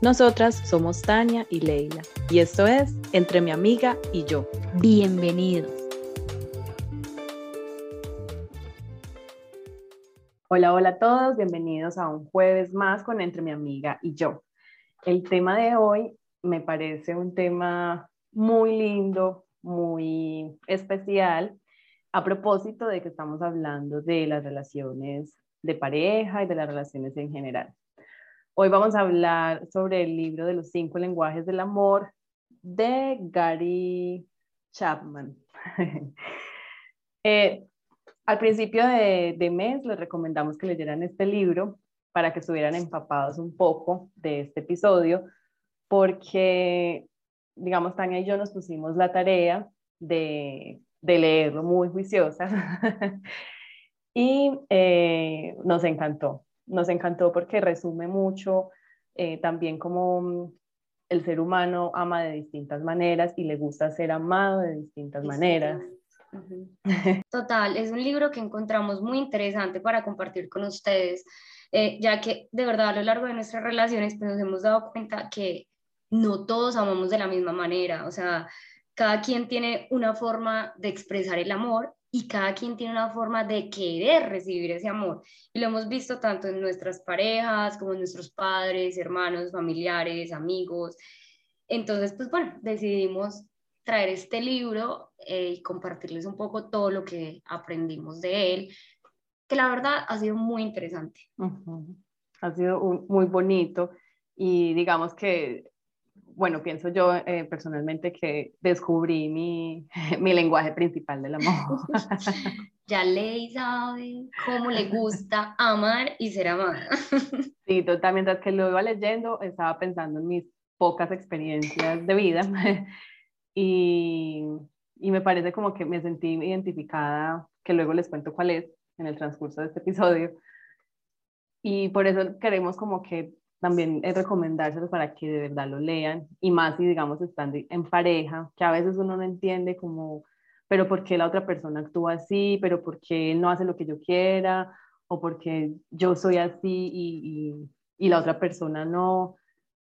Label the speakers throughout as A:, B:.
A: Nosotras somos Tania y Leila y esto es Entre mi amiga y yo.
B: Bienvenidos.
A: Hola, hola a todos, bienvenidos a un jueves más con Entre mi amiga y yo. El tema de hoy me parece un tema muy lindo, muy especial a propósito de que estamos hablando de las relaciones de pareja y de las relaciones en general. Hoy vamos a hablar sobre el libro de los cinco lenguajes del amor de Gary Chapman. Eh, al principio de, mes les recomendamos que leyeran este libro para que estuvieran empapados un poco de este episodio, porque digamos, Tania y yo nos pusimos la tarea de, de leerlo muy juiciosas y eh, nos encantó, nos encantó porque resume mucho eh, también como el ser humano ama de distintas maneras y le gusta ser amado de distintas maneras.
B: Total, es un libro que encontramos muy interesante para compartir con ustedes, eh, ya que de verdad a lo largo de nuestras relaciones pues, nos hemos dado cuenta que no todos amamos de la misma manera, o sea, cada quien tiene una forma de expresar el amor y cada quien tiene una forma de querer recibir ese amor. Y lo hemos visto tanto en nuestras parejas como en nuestros padres, hermanos, familiares, amigos. Entonces, pues bueno, decidimos traer este libro eh, y compartirles un poco todo lo que aprendimos de él, que la verdad ha sido muy interesante.
A: Ha sido muy bonito y digamos que bueno, pienso yo eh, personalmente que descubrí mi, mi, lenguaje principal del amor.
B: ya Ley sabe cómo le gusta amar y ser amada.
A: sí, totalmente. Mientras que lo iba leyendo, estaba pensando en mis pocas experiencias de vida y, y me parece como que me sentí identificada, que luego les cuento cuál es en el transcurso de este episodio. Y por eso queremos como que también es recomendárselo para que de verdad lo lean y más si digamos están en pareja, que a veces uno no entiende como, pero ¿por qué la otra persona actúa así? ¿Pero por qué él no hace lo que yo quiera? ¿O porque yo soy así y, y, y la otra persona no?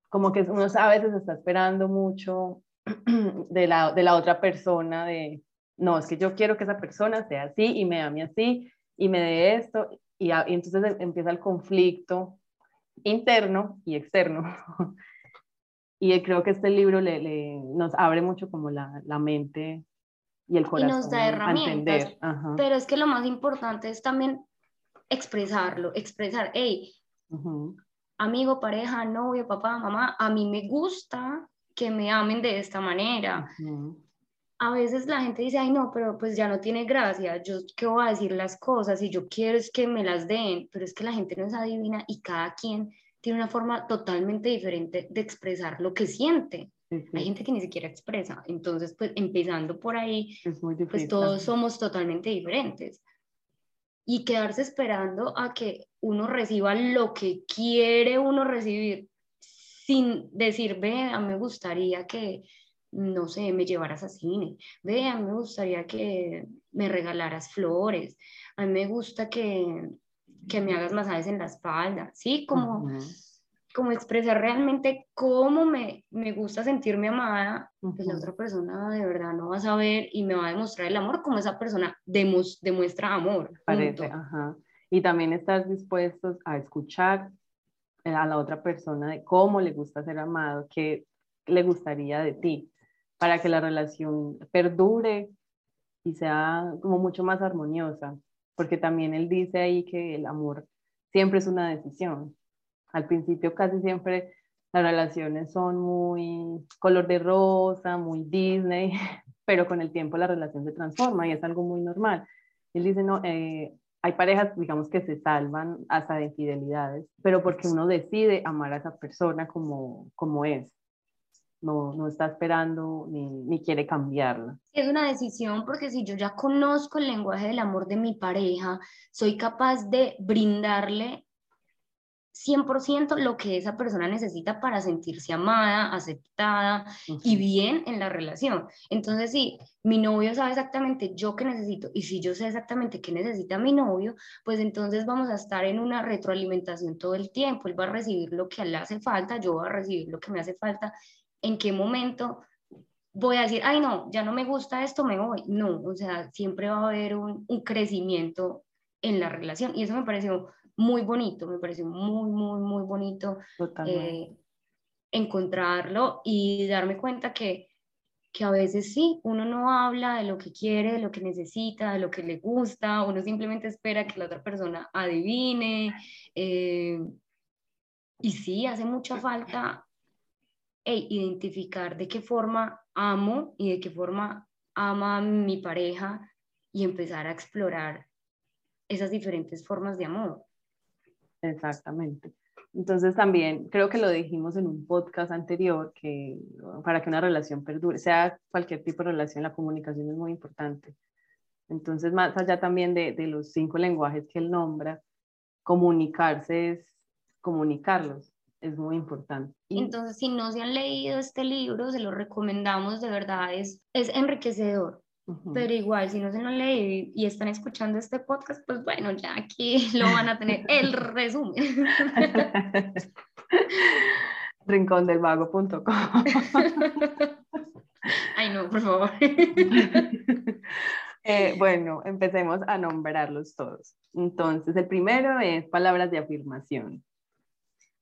A: Como que uno a veces está esperando mucho de la, de la otra persona, de, no, es que yo quiero que esa persona sea así y me ame así y me dé esto y, y entonces em, empieza el conflicto interno y externo. y creo que este libro le, nos abre mucho como la, la, mente y el corazón.
B: Y nos da herramientas. Pero es que lo más importante es también expresarlo, expresar, hey, amigo, pareja, novio, papá, mamá, a mí me gusta que me amen de esta manera a veces la gente dice, ay no, pero pues ya no tiene gracia, yo qué voy a decir las cosas y yo quiero es que me las den, pero es que la gente no es adivina y cada quien tiene una forma totalmente diferente de expresar lo que siente. Hay gente que ni siquiera expresa, entonces pues empezando por ahí, pues todos somos totalmente diferentes. Y quedarse esperando a que uno reciba lo que quiere uno recibir sin decir, ve, me gustaría que no sé, me llevaras a cine, ve, a mí me gustaría que me regalaras flores, a mí me gusta que, que me hagas masajes en la espalda, ¿sí? Como, como expresar realmente cómo me, me gusta sentirme amada, pues la otra persona de verdad no va a saber y me va a demostrar el amor como esa persona demuestra amor.
A: Parece, ajá. Y también estás dispuestos a escuchar a la otra persona de cómo le gusta ser amado, que le gustaría de ti para que la relación perdure y sea como mucho más armoniosa, porque también él dice ahí que el amor siempre es una decisión. Al principio casi siempre las relaciones son muy color de rosa, muy Disney, pero con el tiempo la relación se transforma y es algo muy normal. Él dice, no, eh, hay parejas, digamos, que se salvan hasta de infidelidades, pero porque uno decide amar a esa persona como, como es. No, no está esperando ni, ni quiere cambiarla.
B: Es una decisión porque si yo ya conozco el lenguaje del amor de mi pareja, soy capaz de brindarle 100% lo que esa persona necesita para sentirse amada, aceptada y bien en la relación. Entonces, si mi novio sabe exactamente yo qué necesito y si yo sé exactamente qué necesita mi novio, pues entonces vamos a estar en una retroalimentación todo el tiempo. Él va a recibir lo que le hace falta, yo voy a recibir lo que me hace falta. ¿En qué momento voy a decir, ay, no, ya no me gusta esto, me voy? No, o sea, siempre va a haber un, un crecimiento en la relación y eso me pareció muy bonito, me pareció muy, muy, muy bonito eh, encontrarlo y darme cuenta que, que a veces sí, uno no habla de lo que quiere, de lo que necesita, de lo que le gusta, uno simplemente espera que la otra persona adivine. Eh, y sí, hace mucha falta identificar de qué forma amo y de qué forma ama mi pareja y empezar a explorar esas diferentes formas de amor.
A: Exactamente. Entonces también creo que lo dijimos en un podcast anterior, que para que una relación perdure, sea cualquier tipo de relación, la comunicación es muy importante. Entonces, más allá también de, de los cinco lenguajes que él nombra, comunicarse es comunicarlos, es muy importante.
B: Entonces, si no se han leído este libro, se lo recomendamos, de verdad, es, es enriquecedor. Pero igual, si no se lo lee y están escuchando este podcast, pues bueno, ya aquí lo van a tener el resumen.
A: Rincondelvago.com.
B: Ay, no, por favor.
A: Eh, bueno, empecemos a nombrarlos todos. Entonces, el primero es palabras de afirmación.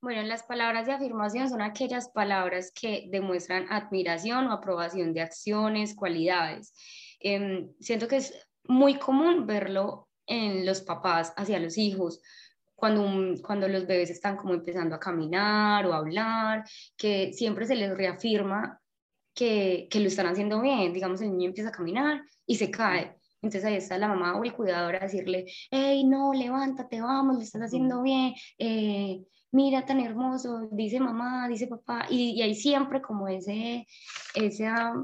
B: Bueno, las palabras de afirmación son aquellas palabras que demuestran admiración o aprobación de acciones, cualidades. Em, siento que es muy común verlo en los papás hacia los hijos, cuando, cuando los bebés están como empezando a caminar o a hablar, que siempre se les reafirma que, que lo están haciendo bien. Digamos, el niño empieza a caminar y se cae. Entonces ahí está la mamá o el cuidador a decirle, hey, no, levántate, vamos, lo estás haciendo bien, eh, mira tan hermoso, dice mamá, dice papá, y, y hay siempre como ese, esa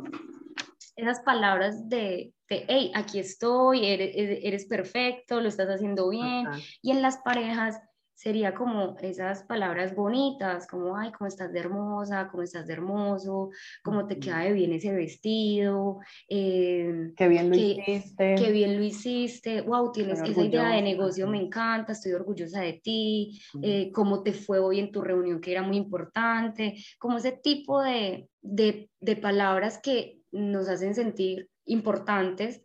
B: esas palabras de, de hey, aquí estoy, eres, eres, perfecto, lo estás haciendo bien. Y en las parejas sería como esas palabras bonitas, como, ay, cómo estás de hermosa, cómo estás de hermoso, cómo te queda de bien ese vestido.
A: Eh, qué bien lo hiciste.
B: Qué bien lo hiciste. Wow, tienes esa idea de negocio, me encanta, estoy orgullosa de ti. Eh, cómo te fue hoy en tu reunión, que era muy importante. Como ese tipo de, de, de palabras que nos hacen sentir importantes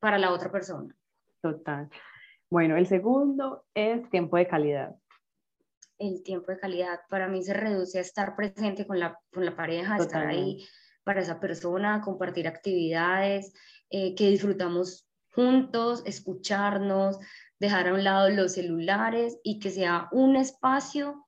B: para la otra persona.
A: Total. Bueno, el segundo es tiempo de calidad.
B: El tiempo de calidad para mí se reduce a estar presente con la, con la pareja, estar ahí para esa persona, compartir actividades eh, que disfrutamos juntos, escucharnos, dejar a un lado los celulares y que sea un espacio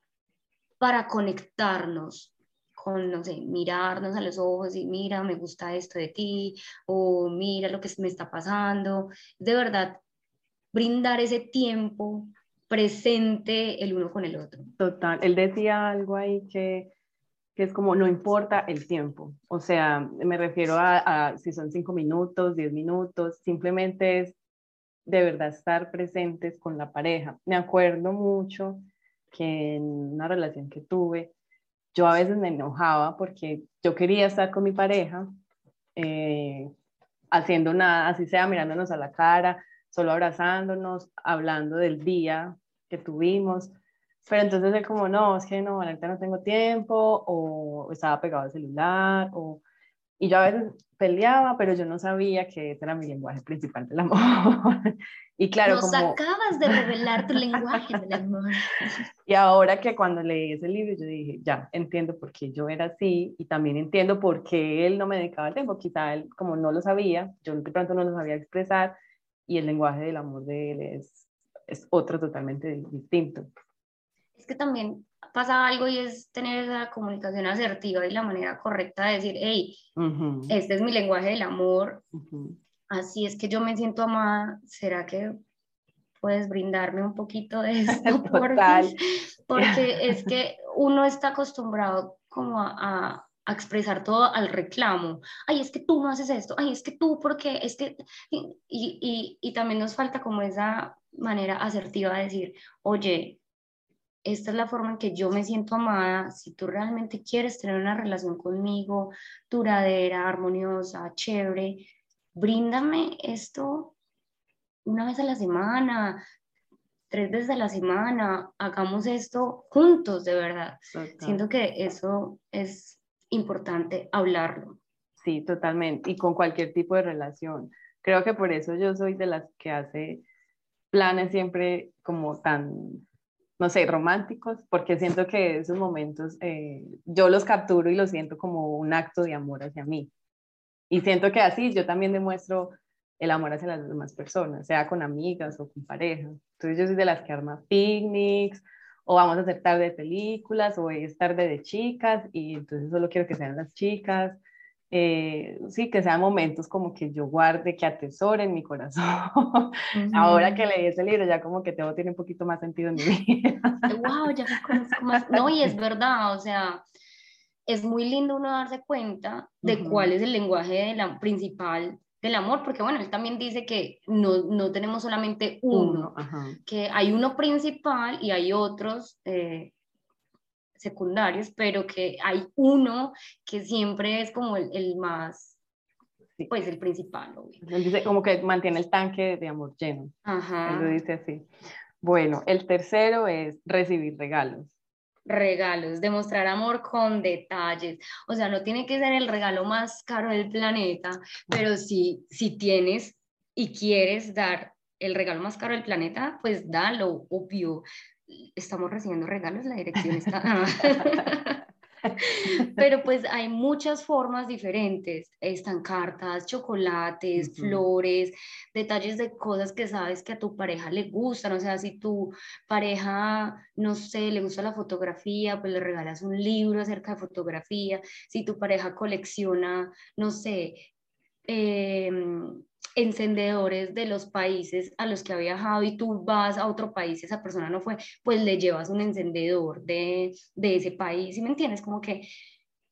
B: para conectarnos, con, no sé, mirarnos a los ojos y mira, me gusta esto de ti, o mira lo que me está pasando. De verdad, brindar ese tiempo presente el uno con el otro.
A: Total, él decía algo ahí que, que es como, no importa el tiempo, o sea, me refiero a, si son cinco minutos, diez minutos, simplemente es de verdad estar presentes con la pareja. Me acuerdo mucho que en una relación que tuve, yo a veces me enojaba porque yo quería estar con mi pareja eh, haciendo nada, así sea mirándonos a la cara, solo abrazándonos, hablando del día que tuvimos. Pero entonces es como, no, es que no, ahorita no tengo tiempo, o estaba pegado al celular, o Y yo a veces peleaba, pero yo no sabía que ese era mi lenguaje principal del amor. y claro,
B: Nos acabas de revelar tu lenguaje del amor.
A: y ahora que cuando leí ese libro, yo dije, ya, entiendo por qué yo era así y también entiendo por qué él no me dedicaba tiempo. Quizá él, como no lo sabía, yo de pronto no lo sabía expresar y el lenguaje del amor de él es, es otro totalmente distinto.
B: Es que también pasa algo y es tener esa comunicación asertiva y la manera correcta de decir, hey, este es mi lenguaje del amor, así es que yo me siento amada, ¿será que puedes brindarme un poquito de esto? Porque, porque es que uno está acostumbrado como a, a expresar todo al reclamo. Ay, es que tú no haces esto. Ay, es que tú, porque es que... Y, y, y, también nos falta como esa manera asertiva de decir, oye, esta es la forma en que yo me siento amada, si tú realmente quieres tener una relación conmigo duradera, armoniosa, chévere, bríndame esto una vez a la semana, tres veces a la semana, hagamos esto juntos, de verdad. Siento que eso es importante hablarlo.
A: Sí, totalmente, y con cualquier tipo de relación. Creo que por eso yo soy de las que hace planes siempre como tan no sé, románticos, porque siento que esos momentos eh, yo los capturo y los siento como un acto de amor hacia mí. Y siento que así yo también demuestro el amor hacia las demás personas, sea con amigas o con pareja. Entonces yo soy de las que arma picnics, o vamos a hacer tarde de películas, o es tarde de chicas, y entonces solo quiero que sean las chicas. Eh, sí, que sean momentos como que yo guarde, que atesore en mi corazón. Ahora que leí ese libro, ya como que todo tiene un poquito más sentido en mi vida.
B: wow, ya me conozco más. No, y es verdad, o sea, es muy lindo uno darse cuenta de cuál es el lenguaje de la, principal del amor, porque bueno, él también dice que no, no tenemos solamente uno, que hay uno principal y hay otros eh, secundarios, pero que hay uno que siempre es como el, más, pues el principal.
A: Él dice como que mantiene el tanque de amor lleno. Ajá. Él lo dice así. Bueno, el tercero es recibir regalos.
B: Regalos, demostrar amor con detalles. O sea, no tiene que ser el regalo más caro del planeta, pero si, si tienes y quieres dar el regalo más caro del planeta, pues dalo, obvio estamos recibiendo regalos, la dirección está... Pero pues hay muchas formas diferentes. Están cartas, chocolates, flores, detalles de cosas que sabes que a tu pareja le gustan. O sea, si tu pareja, no sé, le gusta la fotografía, pues le regalas un libro acerca de fotografía. Si tu pareja colecciona, no sé, eh, encendedores de los países a los que ha viajado y tú vas a otro país esa persona no fue, pues le llevas un encendedor de, de ese país, ¿y me entiendes? Como que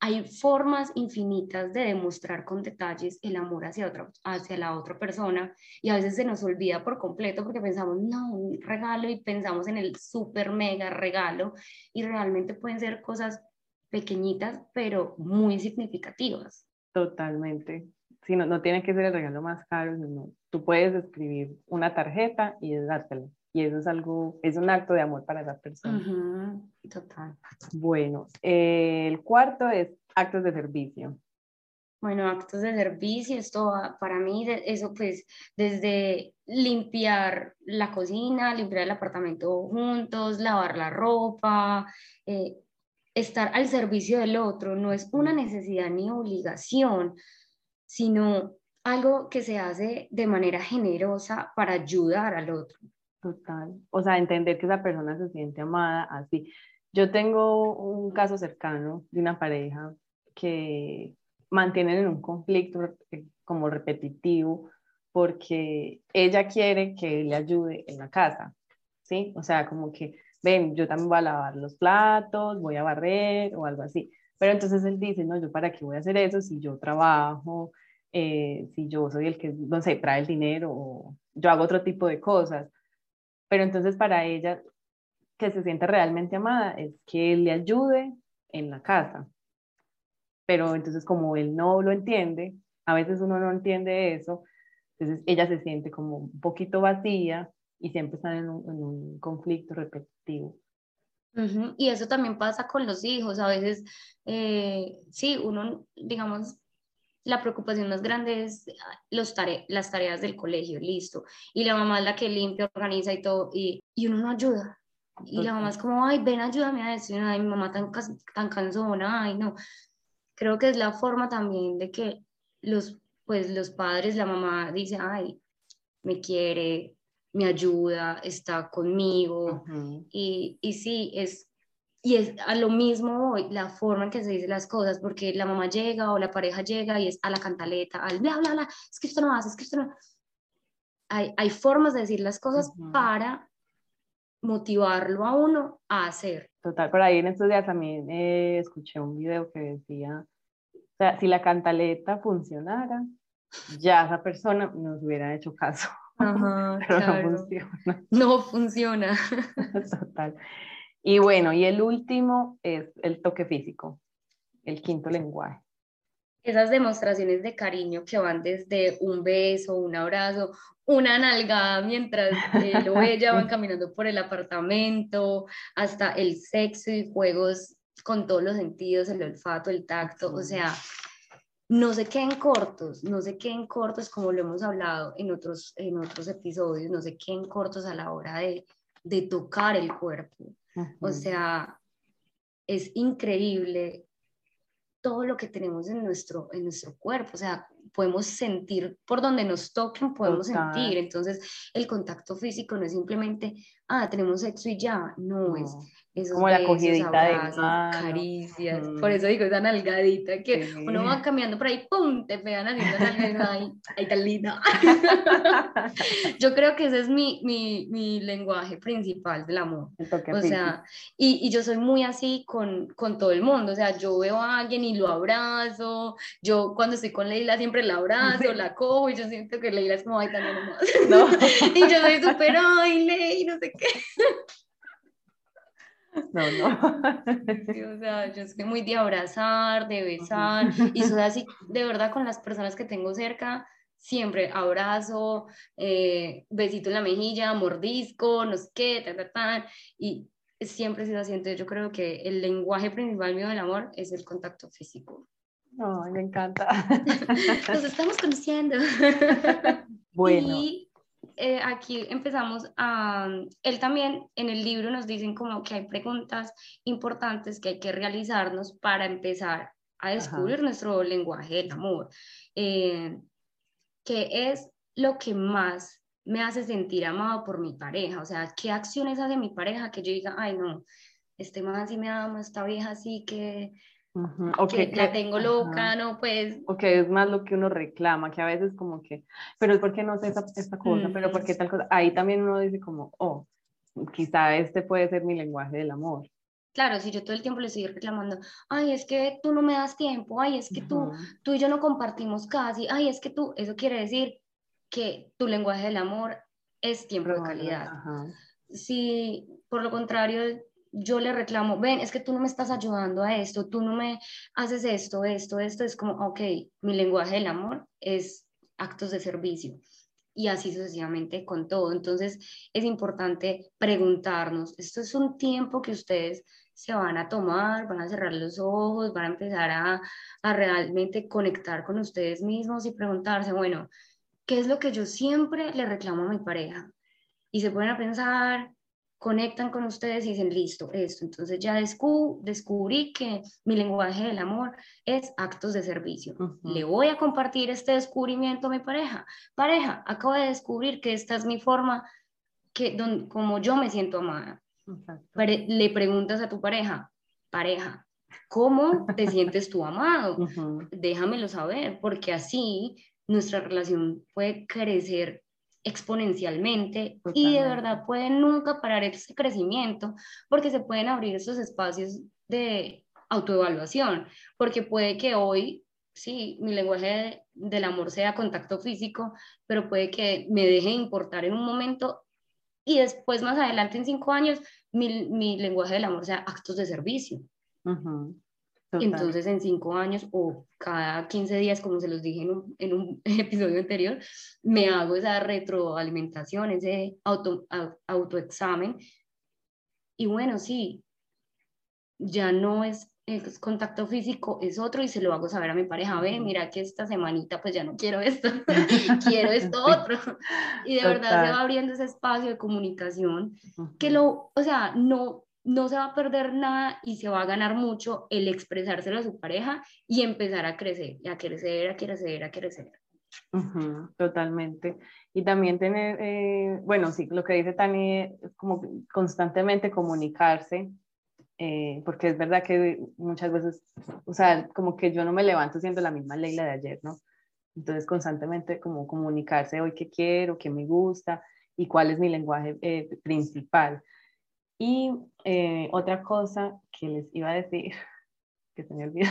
B: hay formas infinitas de demostrar con detalles el amor hacia, otra, hacia la otra persona y a veces se nos olvida por completo porque pensamos, no, un regalo y pensamos en el super mega regalo y realmente pueden ser cosas pequeñitas pero muy significativas.
A: Totalmente no, no tiene que ser el regalo más caro, no. tú puedes escribir una tarjeta y dártela. Y eso es algo, es un acto de amor para esa persona.
B: Total.
A: Bueno, el cuarto es actos de servicio.
B: Bueno, actos de servicio, esto para mí, eso pues desde limpiar la cocina, limpiar el apartamento juntos, lavar la ropa, eh, estar al servicio del otro, no es una necesidad ni obligación, sino algo que se hace de manera generosa para ayudar al otro.
A: Total. O sea, entender que esa persona se siente amada así. Yo tengo un caso cercano de una pareja que mantienen en un conflicto eh, como repetitivo porque ella quiere que le ayude en la casa, ¿sí? O sea, como que, ven, yo también voy a lavar los platos, voy a barrer o algo así. Pero entonces él dice, no, yo para qué voy a hacer eso si yo trabajo, eh, si yo soy el que, no sé, trae el dinero yo hago otro tipo de cosas. Pero entonces para ella, que se siente realmente amada, es que él le ayude en la casa. Pero entonces como él no lo entiende, a veces uno no entiende eso, entonces ella se siente como un poquito vacía y siempre está en un conflicto repetitivo.
B: Y eso también pasa con los hijos. A veces, eh, sí, uno, digamos, la preocupación más grande es ah, los las tareas del colegio, listo. Y la mamá es la que limpia, organiza y todo, y, y uno no ayuda. Y la mamá es como, ay, ven, ayúdame a decir, ay, mi mamá tan, tan cansona, ay, no. Creo que es la forma también de que los, pues, los padres, la mamá dice, ay, me quiere, me ayuda, está conmigo. y, y sí, es y es a lo mismo la forma en que se dicen las cosas, porque la mamá llega o la pareja llega y es a la cantaleta, al bla, bla, bla, es que esto no hace, es que esto no... Hay, hay formas de decir las cosas para motivarlo a uno a hacer.
A: Total, por ahí en estos días también eh, escuché un video que decía, o sea, si la cantaleta funcionara, ya esa persona nos hubiera hecho caso. Ajá, Pero no funciona.
B: No funciona.
A: Total. Y bueno, y el último es el toque físico, el quinto lenguaje.
B: Esas demostraciones de cariño que van desde un beso, un abrazo, una nalgada mientras él o ella van caminando por el apartamento, hasta el sexo y juegos con todos los sentidos, el olfato, el tacto, o sea, no se queden cortos, no se queden cortos como lo hemos hablado en otros, en otros episodios, no se queden cortos a la hora de, de tocar el cuerpo. O sea, es increíble todo lo que tenemos en nuestro, en nuestro cuerpo, o sea, podemos sentir por donde nos toquen, podemos sentir, entonces el contacto físico no es simplemente, ah, tenemos sexo y ya, no, es
A: como la cogidita de
B: caricias. Por eso digo, esa nalgadita que uno va caminando por ahí, ¡pum! Te pegan así la nalgadita, ¡ay, ay tan linda! Yo creo que ese es mi, mi, mi lenguaje principal del amor. O sea, y, y, yo soy muy así con, con todo el mundo. O sea, yo veo a alguien y lo abrazo. Yo cuando estoy con Leila siempre la abrazo, la cojo y yo siento que Leila es como, ¡ay, tan hermosa! ¿No? y yo soy súper, ¡ay, Leila! No sé qué.
A: No, no.
B: o sea, yo estoy muy de abrazar, de besar, y soy así, de verdad, con las personas que tengo cerca, siempre abrazo, eh, besito en la mejilla, mordisco, no sé qué, ta, ta, ta, y siempre sido así. Entonces, yo creo que el lenguaje principal mío del amor es el contacto físico.
A: Ay, me encanta.
B: Nos estamos conociendo.
A: Bueno.
B: Eh, aquí empezamos a, él también en el libro nos dicen como que hay preguntas importantes que hay que realizarnos para empezar a descubrir nuestro lenguaje del amor, eh, que es lo que más me hace sentir amado por mi pareja, o sea, qué acciones hace mi pareja que yo diga, ay no, este man sí me ama, esta vieja sí que que, la tengo loca, no, pues.
A: O que es más lo que uno reclama, que a veces como que, pero es porque no sé esta, esta cosa, pero porque tal cosa. Ahí también uno dice como, oh, quizá este puede ser mi lenguaje del amor.
B: Claro, si yo todo el tiempo le estoy reclamando, ay, es que tú no me das tiempo, ay, es que tú, tú y yo no compartimos casi, ay, es que tú, eso quiere decir que tu lenguaje del amor es tiempo de calidad. Si por lo contrario yo le reclamo, ven, es que tú no me estás ayudando a esto, tú no me haces esto, esto, esto, es como, ok, mi lenguaje del amor es actos de servicio y así sucesivamente con todo. Entonces es importante preguntarnos, esto es un tiempo que ustedes se van a tomar, van a cerrar los ojos, van a empezar a, a realmente conectar con ustedes mismos y preguntarse, bueno, ¿qué es lo que yo siempre le reclamo a mi pareja? Y se pueden pensar, conectan con ustedes y dicen, listo, esto. Entonces ya descubrí que mi lenguaje del amor es actos de servicio. Le voy a compartir este descubrimiento a mi pareja. Pareja, acabo de descubrir que esta es mi forma, que como yo me siento amada. le preguntas a tu pareja, pareja, ¿cómo te sientes tú amado? Déjamelo saber, porque así nuestra relación puede crecer exponencialmente y de verdad pueden nunca parar ese crecimiento porque se pueden abrir esos espacios de autoevaluación, porque puede que hoy, sí, mi lenguaje del amor sea contacto físico, pero puede que me deje importar en un momento y después más adelante en cinco años mi, mi lenguaje del amor sea actos de servicio. Entonces, en cinco años o cada 15 días, como se los dije en un, en un episodio anterior, me hago esa retroalimentación, ese auto, autoexamen. Y bueno, sí, ya no es el contacto físico es otro y se lo hago saber a mi pareja, ve, mira que esta semanita pues ya no quiero esto, quiero esto otro. Y de verdad se va abriendo ese espacio de comunicación que lo, o sea, no, no se va a perder nada y se va a ganar mucho el expresárselo a su pareja y empezar a crecer, a crecer, a crecer, a crecer.
A: totalmente. Y también tener, eh, bueno, sí, lo que dice Tani es como constantemente comunicarse, eh, porque es verdad que muchas veces, o sea, como que yo no me levanto siendo la misma Leila de ayer, ¿no? Entonces, constantemente como comunicarse hoy qué quiero, qué me gusta y cuál es mi lenguaje eh, principal. Y eh, otra cosa que les iba a decir, que se me olvidó.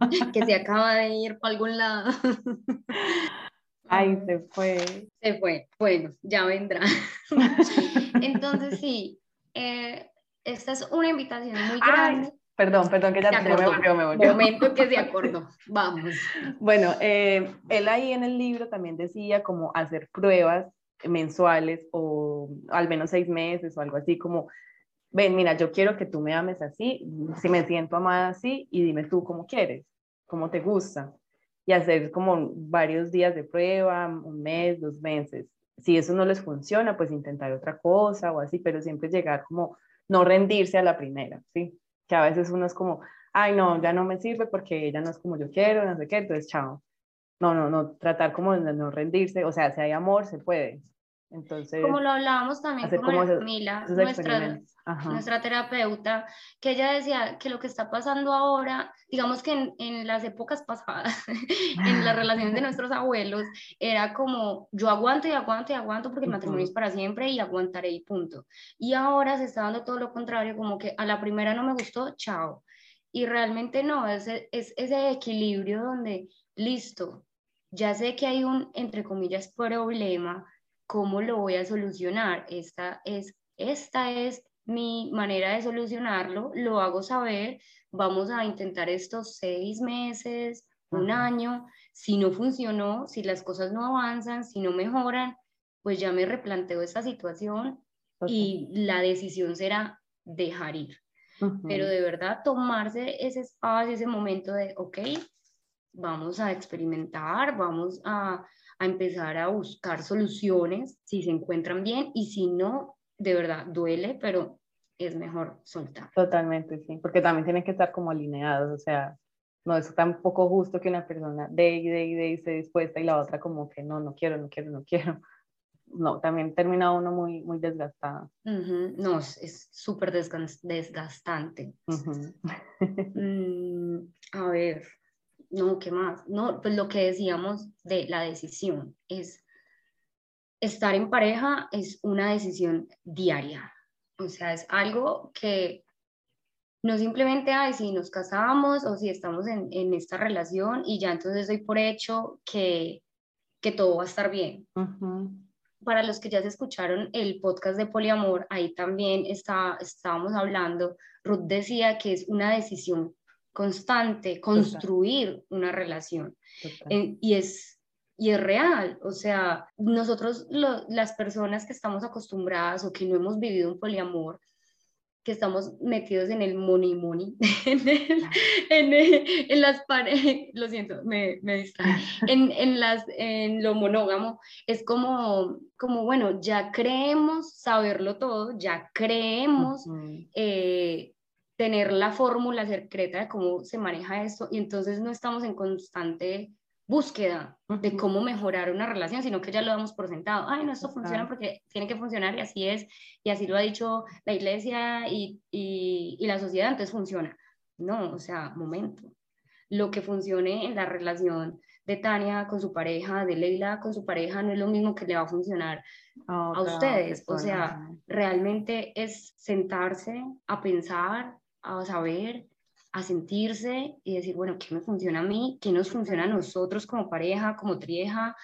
B: que se acaba de ir para algún lado.
A: Ay, se fue.
B: Se fue. Bueno, ya vendrá. Entonces, sí, eh, esta es una invitación muy grande.
A: perdón, perdón, que ya me volvió, me volvió.
B: Momento que se acordó. Vamos.
A: Bueno, eh, él ahí en el libro también decía como hacer pruebas mensuales o al menos seis meses o algo así, como, ven, mira, yo quiero que tú me ames así, si me siento amada así, y dime tú cómo quieres, cómo te gusta. Y hacer como varios días de prueba, un mes, dos meses. Si eso no les funciona, pues intentar otra cosa o así, pero siempre llegar como no rendirse a la primera, ¿sí? Que a veces uno es como, ay, no, ya no me sirve porque ella no es como yo quiero, no sé qué, entonces chao. No, no, no, tratar como de no rendirse, o sea, si hay amor, se puede, entonces,
B: como lo hablábamos también con Mila, nuestra, nuestra, terapeuta, que ella decía que lo que está pasando ahora, digamos que en, en las épocas pasadas, en las relaciones de nuestros abuelos, era como yo aguanto y aguanto y aguanto porque el matrimonio es para siempre y aguantaré y punto. Y ahora se está dando todo lo contrario, como que a la primera no me gustó, chao. Y realmente no, es, es ese equilibrio donde, listo, ya sé que hay un, entre comillas, problema, ¿cómo lo voy a solucionar? Esta es, esta es mi manera de solucionarlo, lo hago saber, vamos a intentar estos seis meses, un año, si no funcionó, si las cosas no avanzan, si no mejoran, pues ya me replanteo esta situación y la decisión será dejar ir. Pero de verdad tomarse ese espacio, ese momento de, ok, vamos a experimentar, vamos a, a empezar a buscar soluciones si se encuentran bien y si no, de verdad duele, pero es mejor soltar.
A: Totalmente, sí, porque también tienen que estar como alineados, o sea, no es tampoco justo que una persona de y de y de y se dispuesta y la otra como que no, no quiero, no quiero, no quiero. No, también termina uno muy, muy desgastado.
B: No, es súper desgastante. Mm, a ver, no, ¿qué más? No, pues lo que decíamos de la decisión es estar en pareja es una decisión diaria. O sea, es algo que no simplemente, ay, si nos casamos o si estamos en, esta relación y ya entonces doy por hecho que, que todo va a estar bien. Para los que ya se escucharon el podcast de poliamor, ahí también está, estábamos hablando, Ruth decía que es una decisión constante, construir una relación. y, es, y es real, o sea, nosotros las personas que estamos acostumbradas o que no hemos vivido un poliamor, que estamos metidos en el money money, en, en, las paredes, lo siento, me, me en, en, las, en lo monógamo, es como, como, bueno, ya creemos saberlo todo, ya creemos tener la fórmula secreta de cómo se maneja esto y entonces no estamos en constante búsqueda de cómo mejorar una relación, sino que ya lo damos por sentado. Ay, no, esto funciona porque tiene que funcionar y así es, y así lo ha dicho la iglesia y, y, y la sociedad, entonces funciona. No, o sea, momento. Lo que funcione en la relación de Tania con su pareja, de Leila con su pareja, no es lo mismo que le va a funcionar a ustedes. O sea, realmente es sentarse a pensar, a saber, a sentirse y decir, bueno, ¿qué me funciona a mí? ¿Qué nos funciona a nosotros como pareja, como trieja?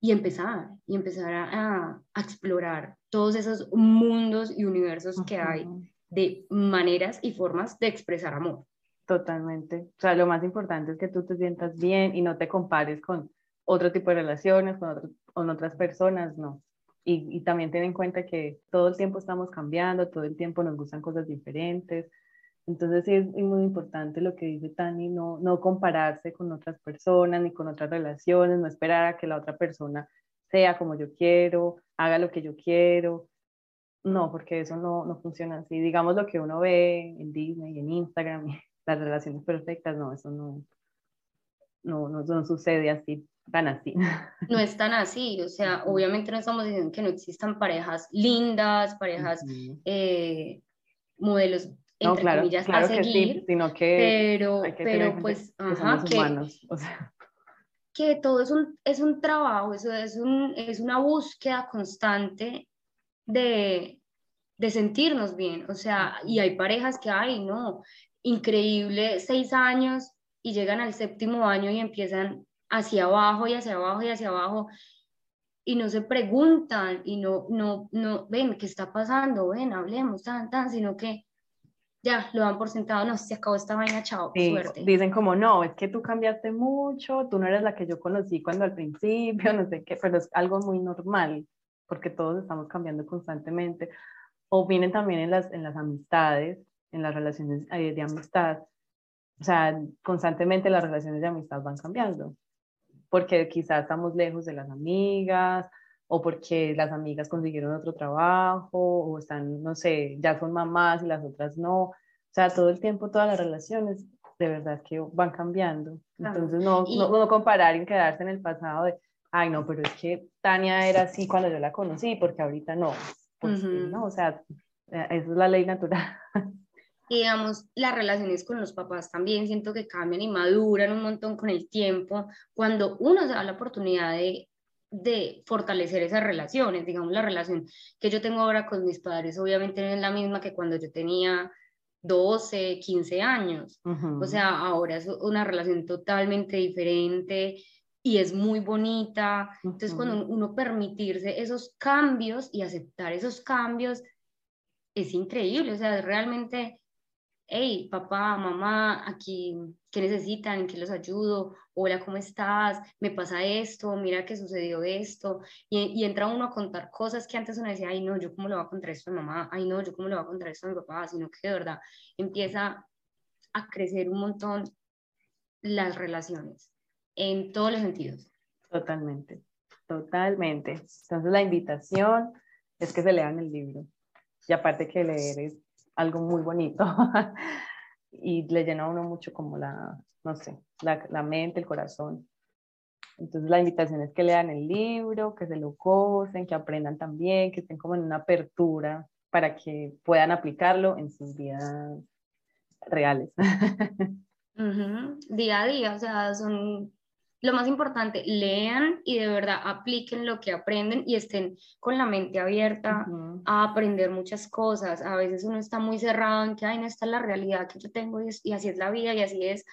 B: Y empezar, y empezar a, a, explorar todos esos mundos y universos que hay de maneras y formas de expresar amor.
A: Totalmente. O sea, lo más importante es que tú te sientas bien y no te compares con otro tipo de relaciones, con, con otras personas, no. Y, y, también ten en cuenta que todo el tiempo estamos cambiando, todo el tiempo nos gustan cosas diferentes. Entonces sí es muy importante lo que dice Tani, no, no compararse con otras personas ni con otras relaciones, no esperar a que la otra persona sea como yo quiero, haga lo que yo quiero. No, porque eso no, no funciona así. Digamos lo que uno ve en Disney, en Instagram, las relaciones perfectas, no, eso no, no, no, sucede así, tan así.
B: No es tan así, o sea, obviamente no estamos diciendo que no existan parejas lindas, parejas, eh, modelos entre claro, comillas a seguir,
A: sino que
B: pero, pero pues, ajá, que, humanos, que todo es un, es un trabajo, eso es, un, es una búsqueda constante de, de sentirnos bien, o sea, y hay parejas que hay, no, increíble, seis años y llegan al séptimo año y empiezan hacia abajo y hacia abajo y hacia abajo y no se preguntan y no, no, no, ven, ¿qué está pasando? Ven, hablemos, tan, tan, sino que ya lo dan por sentado, no, se acabó esta vaina, chao, suerte.
A: Dicen como, no, es que tú cambiaste mucho, tú no eres la que yo conocí cuando al principio, no sé qué, pero es algo muy normal, porque todos estamos cambiando constantemente. O vienen también en las, en las amistades, en las relaciones eh, de amistad. O sea, constantemente las relaciones de amistad van cambiando, porque quizás estamos lejos de las amigas, o porque las amigas consiguieron otro trabajo, o están, no sé, ya son mamás y las otras no. O sea, todo el tiempo, todas las relaciones, de verdad que van cambiando. Entonces, no, no, no, comparar y quedarse en el pasado de, ay, no, pero es que Tania era así cuando yo la conocí, porque ahorita no. Pues, no, o sea, eh, esa es la ley natural.
B: Y digamos, las relaciones con los papás también siento que cambian y maduran un montón con el tiempo, cuando uno se da la oportunidad de de fortalecer esas relaciones. Digamos, la relación que yo tengo ahora con mis padres obviamente no es la misma que cuando yo tenía 12, 15 años. O sea, ahora es una relación totalmente diferente y es muy bonita. Entonces, cuando uno permitirse esos cambios y aceptar esos cambios, es increíble. O sea, realmente hey, papá, mamá, aquí, ¿qué necesitan? ¿En qué los ayudo? Hola, ¿cómo estás? Me pasa esto, mira que sucedió esto. Y, entra uno a contar cosas que antes uno decía, ay, no, yo cómo le voy a contar esto a mi mamá, ay, no, yo cómo le voy a contar esto a mi papá, sino que de verdad empieza a crecer un montón las relaciones en todos los sentidos.
A: Totalmente, totalmente. Entonces la invitación es que se lean el libro. Y aparte que leer es algo muy bonito y le llena a uno mucho como la, no sé, la, la, mente, el corazón. Entonces la invitación es que lean el libro, que se lo gocen, que aprendan también, que estén como en una apertura para que puedan aplicarlo en sus vidas reales.
B: Día a día, o sea, son lo más importante, lean y de verdad apliquen lo que aprenden y estén con la mente abierta a aprender muchas cosas. A veces uno está muy cerrado en que, ay, no, esta es la realidad que yo tengo y, así es la vida y así es.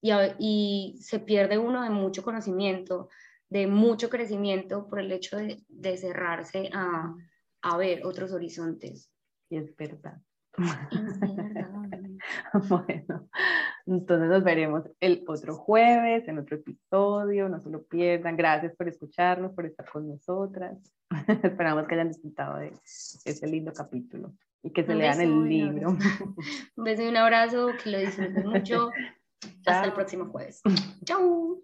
B: Y, y, se pierde uno de mucho conocimiento, de mucho crecimiento por el hecho de, de cerrarse a, a ver otros horizontes.
A: Y es verdad. bueno, entonces nos veremos el otro jueves en otro episodio. No se lo pierdan. Gracias por escucharnos, por estar con nosotras. Esperamos que hayan disfrutado de este lindo capítulo y que se lean el libro.
B: Un beso y un abrazo, que lo disfruten mucho. Hasta el próximo jueves. Chao.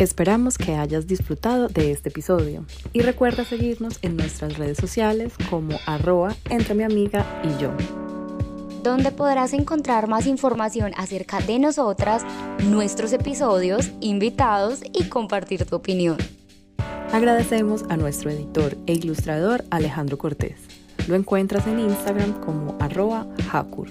A: Esperamos que hayas disfrutado de este episodio y recuerda seguirnos en nuestras redes sociales como arroba entre mi amiga y yo.
B: Donde podrás encontrar más información acerca de nosotras, nuestros episodios, invitados y compartir tu opinión.
A: Agradecemos a nuestro editor e ilustrador Alejandro Cortés. Lo encuentras en Instagram como arroba Hakur.